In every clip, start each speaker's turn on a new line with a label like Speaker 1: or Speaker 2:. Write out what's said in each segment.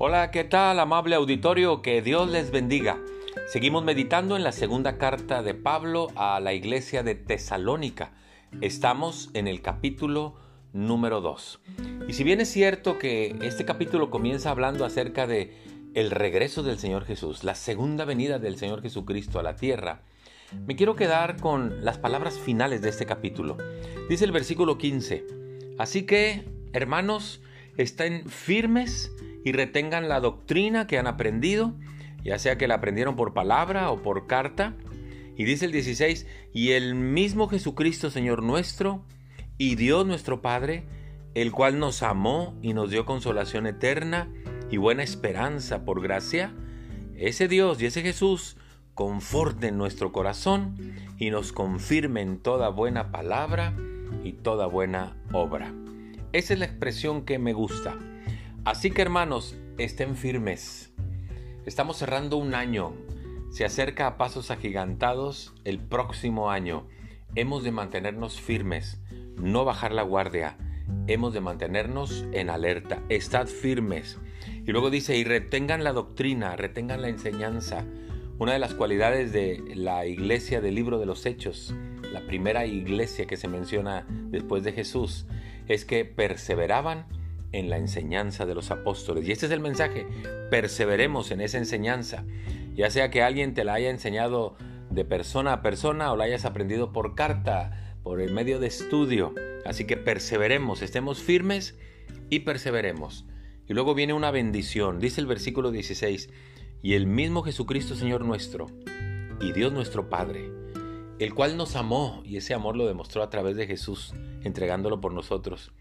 Speaker 1: Hola, ¿qué tal amable auditorio? Que Dios les bendiga. Seguimos meditando en la segunda carta de Pablo a la iglesia de Tesalónica. Estamos en el capítulo número 2. Y si bien es cierto que este capítulo comienza hablando acerca de el regreso del Señor Jesús, la segunda venida del Señor Jesucristo a la tierra, me quiero quedar con las palabras finales de este capítulo. Dice el versículo 15, así que, hermanos, estén firmes y retengan la doctrina que han aprendido, ya sea que la aprendieron por palabra o por carta. Y dice el 16, y el mismo Jesucristo Señor nuestro y Dios nuestro Padre, el cual nos amó y nos dio consolación eterna y buena esperanza por gracia, ese Dios y ese Jesús conforten nuestro corazón y nos confirmen toda buena palabra y toda buena obra. Esa es la expresión que me gusta. Así que hermanos, estén firmes. Estamos cerrando un año. Se acerca a pasos agigantados el próximo año. Hemos de mantenernos firmes, no bajar la guardia. Hemos de mantenernos en alerta. Estad firmes. Y luego dice, y retengan la doctrina, retengan la enseñanza. Una de las cualidades de la iglesia del libro de los Hechos, la primera iglesia que se menciona después de Jesús, es que perseveraban en la enseñanza de los apóstoles. Y este es el mensaje, perseveremos en esa enseñanza, ya sea que alguien te la haya enseñado de persona a persona o la hayas aprendido por carta, por el medio de estudio. Así que perseveremos, estemos firmes y perseveremos. Y luego viene una bendición, dice el versículo 16, y el mismo Jesucristo Señor nuestro, y Dios nuestro Padre, el cual nos amó, y ese amor lo demostró a través de Jesús, entregándolo por nosotros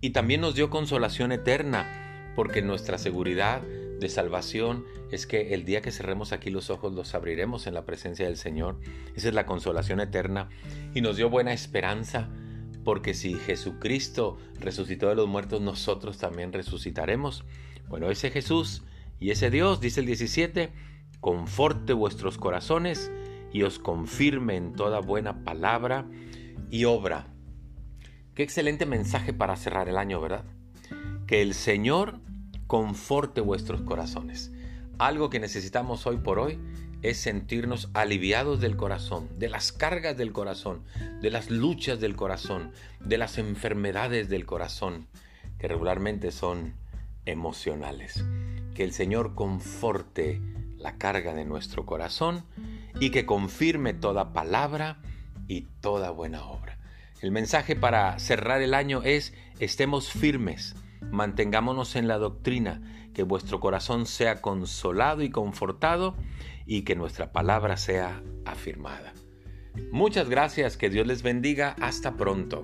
Speaker 1: y también nos dio consolación eterna, porque nuestra seguridad de salvación es que el día que cerremos aquí los ojos los abriremos en la presencia del Señor. Esa es la consolación eterna. Y nos dio buena esperanza, porque si Jesucristo resucitó de los muertos, nosotros también resucitaremos. Bueno, ese Jesús y ese Dios, dice el 17, conforte vuestros corazones y os confirme en toda buena palabra y obra Qué excelente mensaje para cerrar el año, ¿verdad? Que el Señor conforte vuestros corazones. Algo que necesitamos hoy por hoy es sentirnos aliviados del corazón, de las cargas del corazón, de las luchas del corazón, de las enfermedades del corazón, que regularmente son emocionales. Que el Señor conforte la carga de nuestro corazón y que confirme toda palabra y toda buena obra. El mensaje para cerrar el año es estemos firmes, mantengámonos en la doctrina, que vuestro corazón sea consolado y confortado y que nuestra palabra sea afirmada. Muchas gracias, que Dios les bendiga, hasta pronto.